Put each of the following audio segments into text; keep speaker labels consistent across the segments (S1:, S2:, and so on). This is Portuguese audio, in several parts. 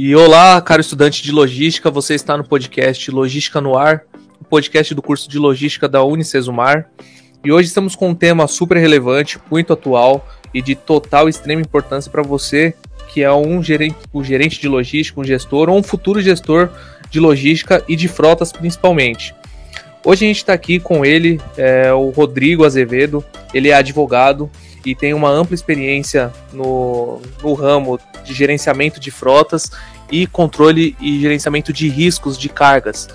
S1: E olá, caro estudante de logística, você está no podcast Logística no Ar, o podcast do curso de logística da Unicesumar. E hoje estamos com um tema super relevante, muito atual e de total extrema importância para você que é um gerente, um gerente de logística, um gestor ou um futuro gestor de logística e de frotas principalmente. Hoje a gente está aqui com ele, é, o Rodrigo Azevedo. Ele é advogado e tem uma ampla experiência no, no ramo de gerenciamento de frotas e controle e gerenciamento de riscos de cargas.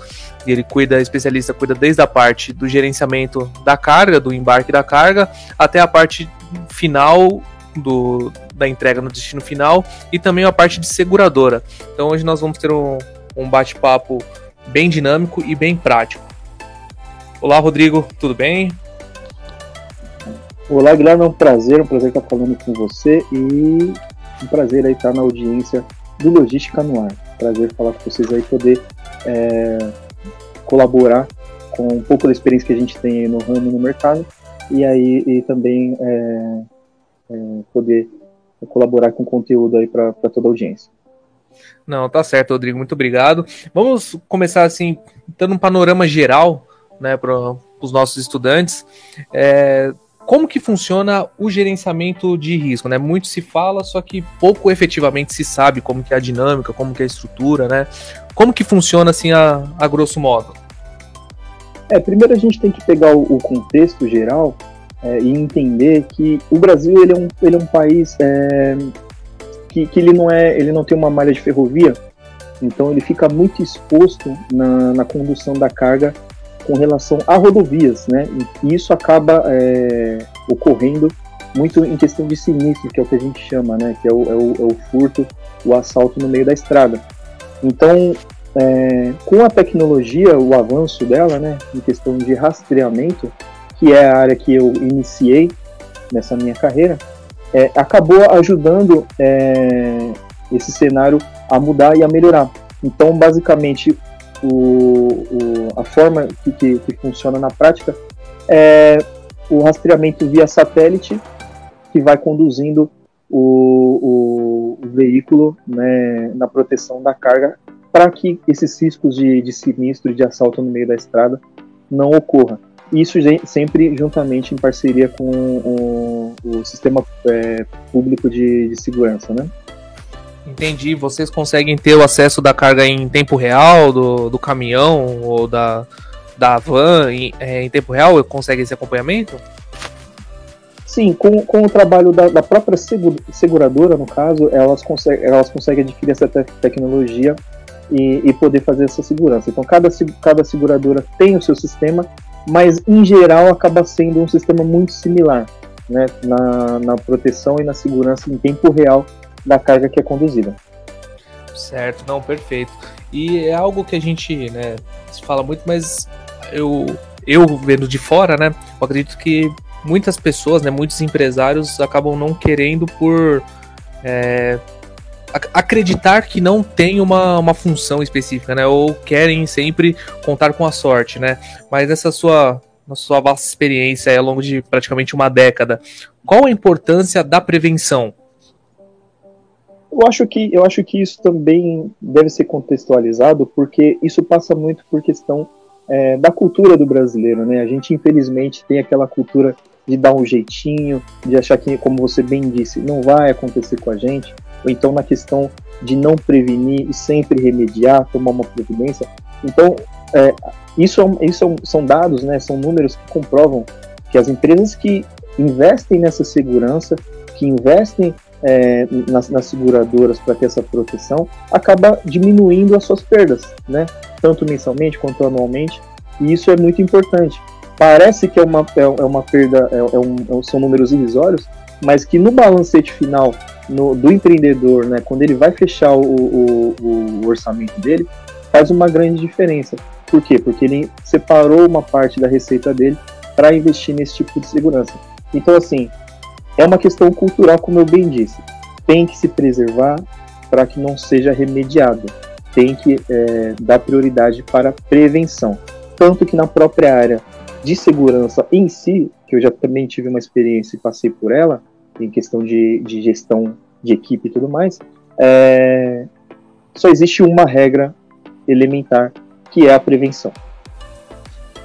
S1: Ele cuida, especialista, cuida desde a parte do gerenciamento da carga, do embarque da carga, até a parte final do, da entrega no destino final e também a parte de seguradora. Então hoje nós vamos ter um, um bate-papo bem dinâmico e bem prático. Olá, Rodrigo, tudo bem?
S2: Olá, Guilherme, é um prazer, um prazer estar falando com você e um prazer aí estar na audiência do Logística no Ar. Prazer falar com vocês aí, poder é, colaborar com um pouco da experiência que a gente tem no ramo no mercado e aí e também é, é, poder colaborar com conteúdo aí para toda a audiência.
S1: Não, tá certo, Rodrigo, muito obrigado. Vamos começar assim, dando um panorama geral né, para os nossos estudantes. É, como que funciona o gerenciamento de risco, né? Muito se fala, só que pouco efetivamente se sabe como que é a dinâmica, como que é a estrutura, né? Como que funciona assim a, a grosso modo?
S2: É, primeiro a gente tem que pegar o, o contexto geral é, e entender que o Brasil ele é um, ele é um país é, que, que ele não é ele não tem uma malha de ferrovia, então ele fica muito exposto na, na condução da carga com relação a rodovias, né? E isso acaba é, ocorrendo muito em questão de sinistro, que é o que a gente chama, né? Que é o, é o, é o furto, o assalto no meio da estrada. Então, é, com a tecnologia, o avanço dela, né? Em questão de rastreamento, que é a área que eu iniciei nessa minha carreira, é, acabou ajudando é, esse cenário a mudar e a melhorar. Então, basicamente, o, o, a forma que, que, que, funciona na prática é o rastreamento via satélite que vai conduzindo o, o, veículo né, na proteção da carga para que esses riscos de, de sinistro de assalto no meio da estrada não ocorram. Isso sempre juntamente em parceria com o, o sistema é, público de, de segurança, né?
S1: Entendi. Vocês conseguem ter o acesso da carga em tempo real, do, do caminhão ou da, da van em, é, em tempo real? Consegue esse acompanhamento?
S2: Sim, com, com o trabalho da, da própria seguradora, no caso, elas, conseguem, elas conseguem adquirir essa te tecnologia e, e, poder fazer essa segurança. Então, cada, cada seguradora tem o seu sistema, mas em geral acaba sendo um sistema muito similar né, na, na proteção e na segurança em tempo real da carga que é conduzida.
S1: Certo, não, perfeito. E é algo que a gente, né, se fala muito, mas eu, eu vendo de fora, né, eu acredito que muitas pessoas, né, muitos empresários acabam não querendo por é, acreditar que não tem uma, uma função específica, né, ou querem sempre contar com a sorte, né, mas essa sua sua vasta experiência ao longo de praticamente uma década, qual a importância da prevenção?
S2: Eu acho que eu acho que isso também deve ser contextualizado porque isso passa muito por questão é, da cultura do brasileiro, né? A gente infelizmente tem aquela cultura de dar um jeitinho, de achar que, como você bem disse, não vai acontecer com a gente, ou então na questão de não prevenir e sempre remediar, tomar uma providência. Então, é, isso, é isso é são dados, né, são números que comprovam que as empresas que investem nessa segurança, que investem é, nas, nas, seguradoras para ter essa proteção, acaba diminuindo as suas perdas, né? Tanto mensalmente quanto anualmente, e isso é muito importante. Parece que é uma, é, é uma perda, é, é um, é são números irrisórios, mas que no balancete final no, do empreendedor, né, quando ele vai fechar o, o, o orçamento dele, faz uma grande diferença. Por quê? Porque ele separou uma parte da receita dele para investir nesse tipo de segurança. Então, assim, é uma questão cultural, como eu bem disse. Tem que se preservar para que não seja remediado. Tem que é, dar prioridade para prevenção. Tanto que na própria área de segurança em si, que eu já também tive uma experiência e passei por ela, em questão de, de gestão de equipe e tudo mais, é, só existe uma regra elementar, que é a prevenção.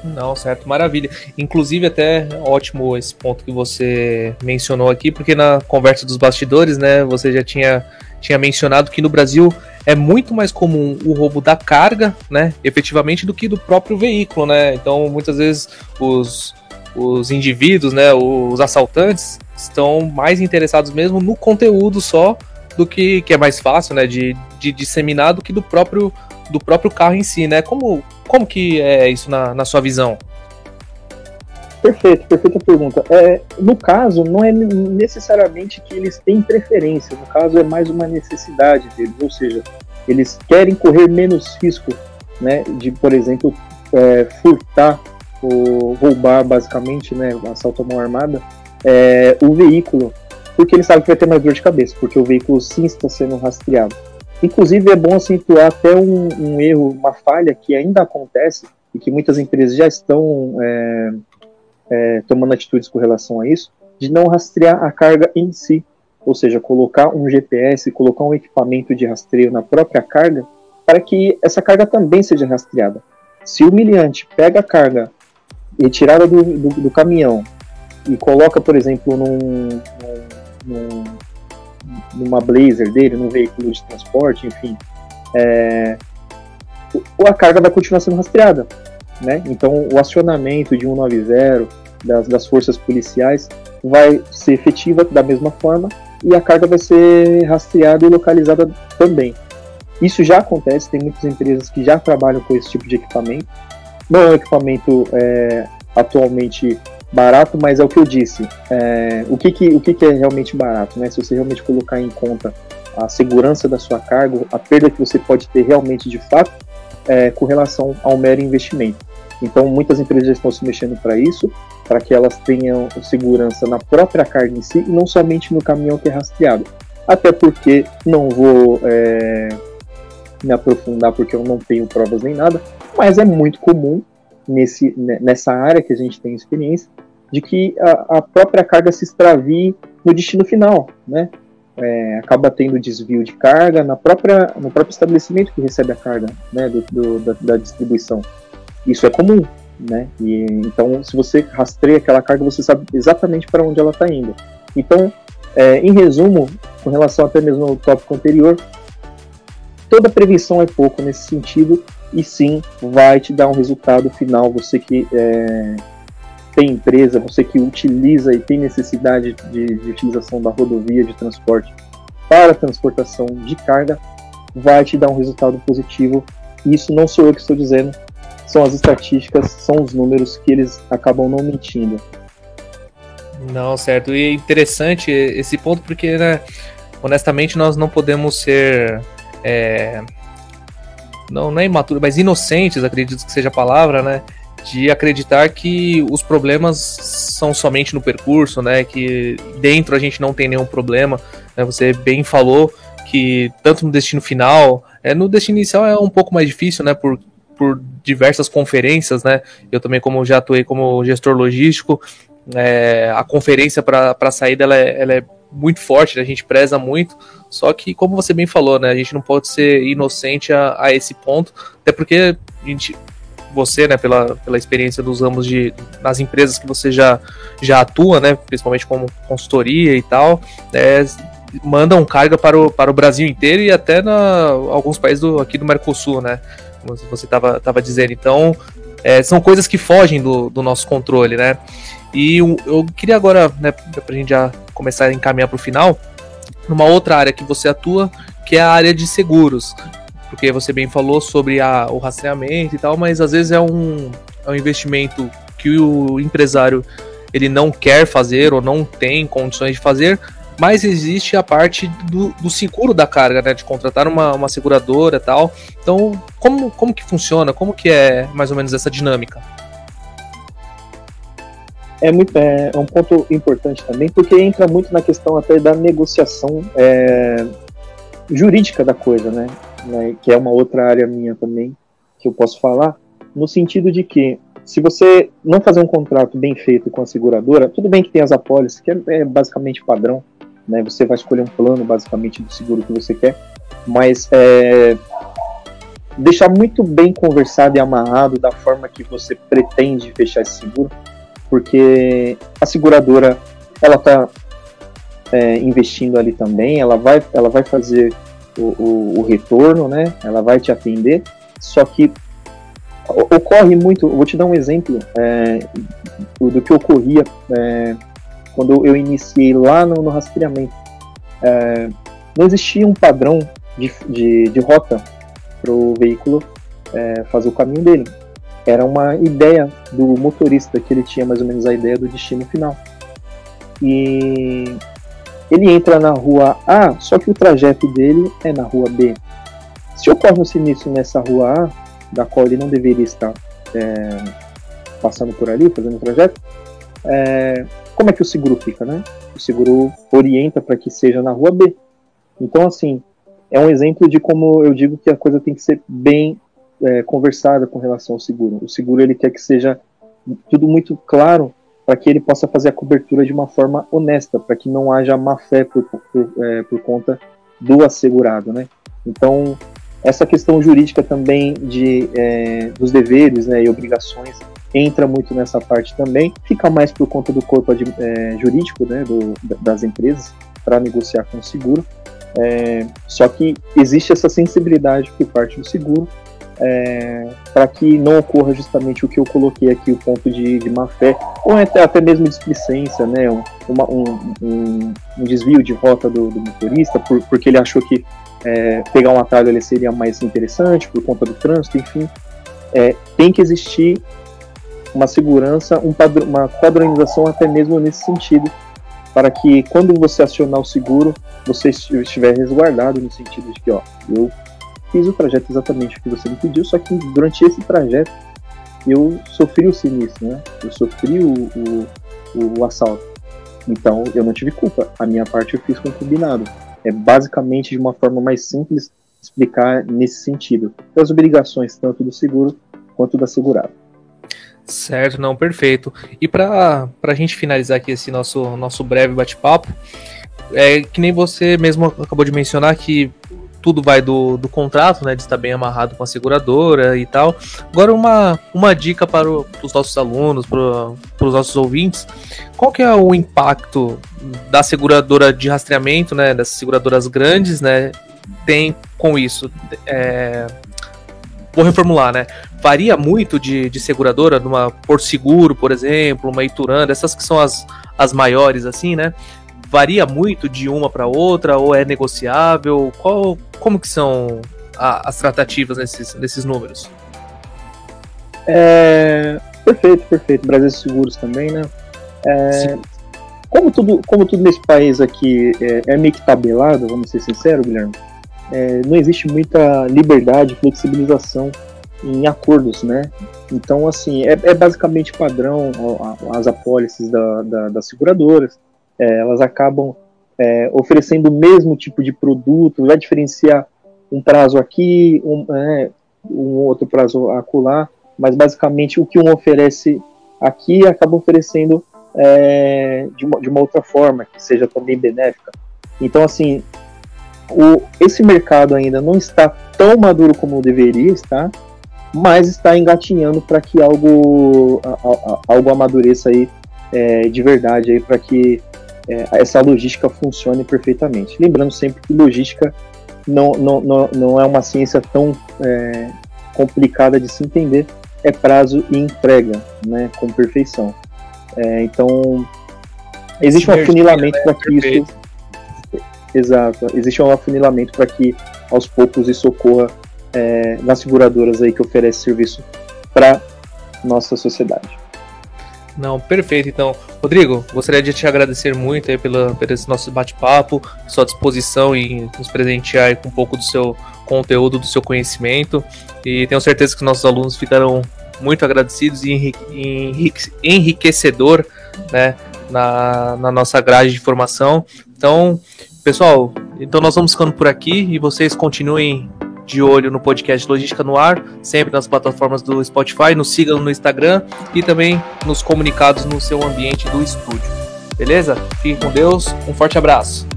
S1: Não, certo, maravilha. Inclusive, até ótimo esse ponto que você mencionou aqui, porque na conversa dos bastidores, né, você já tinha, tinha mencionado que no Brasil é muito mais comum o roubo da carga, né, efetivamente, do que do próprio veículo, né. Então, muitas vezes os, os indivíduos, né, os assaltantes, estão mais interessados mesmo no conteúdo só do que, que é mais fácil, né, de, de disseminar do que do próprio do próprio carro em si, né? Como, como que é isso na, na sua visão?
S2: Perfeito, perfeita pergunta. É, no caso, não é necessariamente que eles têm preferência, no caso é mais uma necessidade deles, ou seja, eles querem correr menos risco, né, de, por exemplo, é, furtar ou roubar, basicamente, né, assalto à mão armada, é, o veículo, porque eles sabem que vai ter mais dor de cabeça, porque o veículo sim está sendo rastreado. Inclusive, é bom acentuar até um, um, erro, uma falha que ainda acontece e que muitas empresas já estão é, é, tomando atitudes com relação a isso, de não rastrear a carga em si. Ou seja, colocar um GPS, colocar um equipamento de rastreio na própria carga, para que essa carga também seja rastreada. Se o miliante pega a carga retirada do, do, do caminhão e coloca, por exemplo, num, num, num numa Blazer dele, num veículo de transporte, enfim, é, a carga vai continuar sendo rastreada. Né? Então, o acionamento de 190 das, das forças policiais vai ser efetiva da mesma forma e a carga vai ser rastreada e localizada também. Isso já acontece, tem muitas empresas que já trabalham com esse tipo de equipamento. Não é um equipamento é, atualmente barato, mas é o que eu disse. É, o que, que, o que, que é realmente barato? Né? Se você realmente colocar em conta a segurança da sua carga, a perda que você pode ter realmente de fato é, com relação ao mero investimento. Então, muitas empresas já estão se mexendo para isso, para que elas tenham segurança na própria carga em si e não somente no caminhão que é rastreado. Até porque não vou é, me aprofundar porque eu não tenho provas nem nada, mas é muito comum nesse, nessa área que a gente tem experiência, de que a, a própria carga se extravie no destino final, né? É, acaba tendo desvio de carga na própria, no próprio estabelecimento que recebe a carga né, do, do da, da, distribuição. Isso é comum, né? E, então, se você rastreia aquela carga, você sabe exatamente para onde ela está indo. Então, é, em resumo, com relação até mesmo ao tópico anterior, toda prevenção é pouco nesse sentido e sim vai te dar um resultado final. Você que é, tem empresa, você que utiliza e tem necessidade de, de utilização da rodovia de transporte para transportação de carga, vai te dar um resultado positivo. Isso não sou eu que estou dizendo, são as estatísticas, são os números que eles acabam não mentindo.
S1: Não, certo. E é interessante esse ponto porque, né, honestamente, nós não podemos ser é, não, não é imaturo, mas inocentes, acredito que seja a palavra, né? De acreditar que os problemas são somente no percurso, né? Que dentro a gente não tem nenhum problema. Né? Você bem falou que tanto no destino final, é, no destino inicial é um pouco mais difícil, né? Por, por diversas conferências, né? Eu também, como já atuei como gestor logístico, é, a conferência para a saída ela é, ela é muito forte, né? a gente preza muito, só que, como você bem falou, né, a gente não pode ser inocente a, a esse ponto, até porque a gente, você, né, pela, pela experiência dos ramos de nas empresas que você já, já atua, né, principalmente como consultoria e tal, é, mandam carga para o, para o Brasil inteiro e até na alguns países do, aqui do Mercosul, né, como você estava tava dizendo. Então, é, são coisas que fogem do, do nosso controle, né. E eu, eu queria agora, né, para a gente já começar a encaminhar para o final, numa outra área que você atua, que é a área de seguros. Porque você bem falou sobre a, o rastreamento e tal, mas às vezes é um, é um investimento que o empresário ele não quer fazer ou não tem condições de fazer, mas existe a parte do, do seguro da carga, né? De contratar uma, uma seguradora e tal. Então, como, como que funciona? Como que é mais ou menos essa dinâmica?
S2: é, muito, é, é, um ponto importante também, porque entra muito na questão até da negociação é, jurídica da coisa, né? Né? Que é uma outra área minha também que eu posso falar, no sentido de que se você não fazer um contrato bem feito com a seguradora, tudo bem que tem as apólices, que é, é basicamente padrão, né? Você vai escolher um plano basicamente do seguro que você quer, mas é, deixar muito bem conversado e amarrado da forma que você pretende fechar esse seguro, porque a seguradora ela está é, investindo ali também, ela vai, ela vai fazer o, o, o, retorno, né? Ela vai te atender, só que ocorre muito. Vou te dar um exemplo é, do, que ocorria é, quando eu iniciei lá no, no rastreamento. É, não existia um padrão de, de, de rota para o veículo é, fazer o caminho dele. Era uma ideia do motorista que ele tinha mais ou menos a ideia do destino final. E ele entra na rua A, só que o trajeto dele é na rua B. Se ocorre um sinistro nessa rua A, da qual ele não deveria estar é, passando por ali, fazendo o trajeto, é, como é que o seguro fica, né? O seguro orienta para que seja na rua B. Então, assim, é um exemplo de como eu digo que a coisa tem que ser bem é, conversada com relação ao seguro. O seguro ele quer que seja tudo muito claro para que ele possa fazer a cobertura de uma forma honesta, para que não haja má fé por, por, é, por conta do assegurado, né? Então, essa questão jurídica também de, é, dos deveres né, e obrigações entra muito nessa parte também, fica mais por conta do corpo é, jurídico né, do, das empresas para negociar com o seguro, é, só que existe essa sensibilidade por parte do seguro é, para que não ocorra justamente o que eu coloquei aqui, o ponto de, de má fé, ou até, até mesmo displicência, né, um, um, um, um, desvio de rota do, do motorista, por, porque ele achou que é, pegar um atalho ali seria mais interessante por conta do trânsito, enfim. É, tem que existir uma segurança, padr uma padronização até mesmo nesse sentido, para que quando você acionar o seguro, você estiver resguardado no sentido de que, ó, eu fiz o trajeto exatamente o que você me pediu, só que durante esse trajeto eu sofri o sinistro, né? Eu sofri o, o, o assalto. Então eu não tive culpa. A minha parte eu fiz com combinado. É basicamente de uma forma mais simples explicar nesse sentido. As obrigações tanto do seguro quanto da segurada.
S1: Certo, não, perfeito. E para a gente finalizar aqui esse nosso, nosso breve bate-papo, é que nem você mesmo acabou de mencionar que tudo vai do, do contrato, né, de estar bem amarrado com a seguradora e tal. Agora uma, uma dica para o, os nossos alunos, para, para os nossos ouvintes, qual que é o impacto da seguradora de rastreamento, né, dessas seguradoras grandes, né, tem com isso? É, vou reformular, né? Varia muito de, de seguradora, numa Porto Seguro, por exemplo, uma Ituranda, essas que são as, as maiores, assim, né? Varia muito de uma para outra ou é negociável? Qual, como que são a, as tratativas nesses, nesses números?
S2: É, perfeito, perfeito. Brasil Seguros também, né? É, como, tudo, como tudo nesse país aqui é, é meio que tabelado, vamos ser sinceros, Guilherme, é, não existe muita liberdade, flexibilização em acordos, né? Então, assim, é, é basicamente padrão as apólices da, da, das seguradoras. É, elas acabam é, oferecendo o mesmo tipo de produto, vai diferenciar um prazo aqui, um, é, um outro prazo acolá, mas basicamente o que um oferece aqui acaba oferecendo é, de, uma, de uma outra forma, que seja também benéfica. Então, assim, o, esse mercado ainda não está tão maduro como deveria estar, mas está engatinhando para que algo, a, a, algo amadureça aí é, de verdade aí para que é, essa logística funcione perfeitamente. Lembrando sempre que logística não, não, não, não é uma ciência tão é, complicada de se entender, é prazo e entrega, né, com perfeição. É, então existe um afunilamento né? para que isso Exato. Existe um afunilamento para que aos poucos isso ocorra é, nas seguradoras aí que oferecem serviço para nossa sociedade.
S1: Não, perfeito. Então, Rodrigo, gostaria de te agradecer muito aí pela, pelo esse nosso bate-papo, sua disposição em nos presentear com um pouco do seu conteúdo, do seu conhecimento. E tenho certeza que nossos alunos ficarão muito agradecidos e enriquecedor né, na, na nossa grade de formação. Então, Pessoal, então nós vamos ficando por aqui e vocês continuem de olho no podcast Logística no Ar, sempre nas plataformas do Spotify, nos sigam no Instagram e também nos comunicados no seu ambiente do estúdio. Beleza? Fiquem com Deus, um forte abraço.